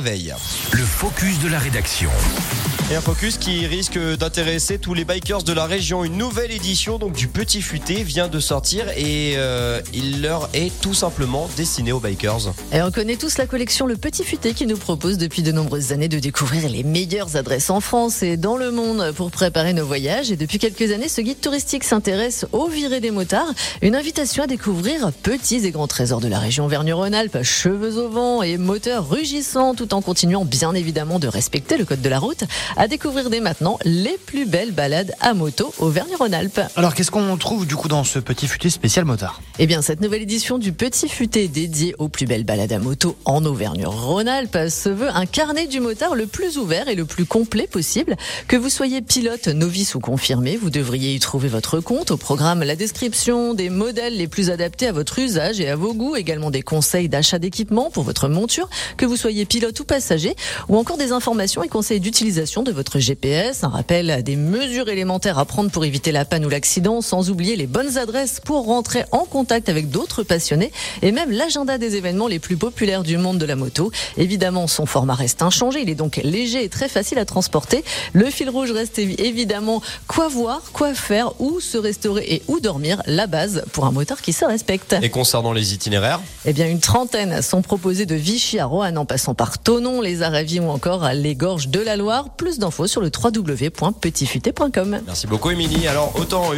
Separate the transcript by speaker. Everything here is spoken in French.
Speaker 1: veille.
Speaker 2: Le focus de la rédaction.
Speaker 1: Et un focus qui risque d'intéresser tous les bikers de la région. Une nouvelle édition donc du Petit Futé vient de sortir et euh, il leur est tout simplement destiné aux bikers.
Speaker 3: Et on connaît tous la collection Le Petit Futé qui nous propose depuis de nombreuses années de découvrir les meilleures adresses en France et dans le monde pour préparer nos voyages. Et depuis quelques années, ce guide touristique s'intéresse aux virées des motards. Une invitation à découvrir petits et grands trésors de la région Vergne-Rhône-Alpes, cheveux au vent et moteurs rugissants tout en continuant bien évidemment de respecter le code de la route. À découvrir dès maintenant les plus belles balades à moto au Vergne-Rhône-Alpes.
Speaker 4: Alors qu'est-ce qu'on trouve du coup dans ce petit futé spécial motard?
Speaker 3: Eh bien, cette nouvelle édition du Petit Futé dédié aux plus belles balades à moto en Auvergne-Rhône-Alpes se veut un carnet du motard le plus ouvert et le plus complet possible. Que vous soyez pilote, novice ou confirmé, vous devriez y trouver votre compte. Au programme, la description des modèles les plus adaptés à votre usage et à vos goûts, également des conseils d'achat d'équipement pour votre monture, que vous soyez pilote ou passager, ou encore des informations et conseils d'utilisation de votre GPS, un rappel des mesures élémentaires à prendre pour éviter la panne ou l'accident, sans oublier les bonnes adresses pour rentrer en contact avec d'autres passionnés, et même l'agenda des événements les plus populaires du monde de la moto. Évidemment, son format reste inchangé, il est donc léger et très facile à transporter. Le fil rouge reste évidemment quoi voir, quoi faire, où se restaurer et où dormir, la base pour un moteur qui se respecte.
Speaker 1: Et concernant les itinéraires?
Speaker 3: Eh bien, une trentaine sont proposés de Vichy à Roanne en passant par Tonon, les Aravis ou encore les Gorges de la Loire. Plus d'infos sur le www.petitfuté.com.
Speaker 1: Merci beaucoup Émilie. Alors autant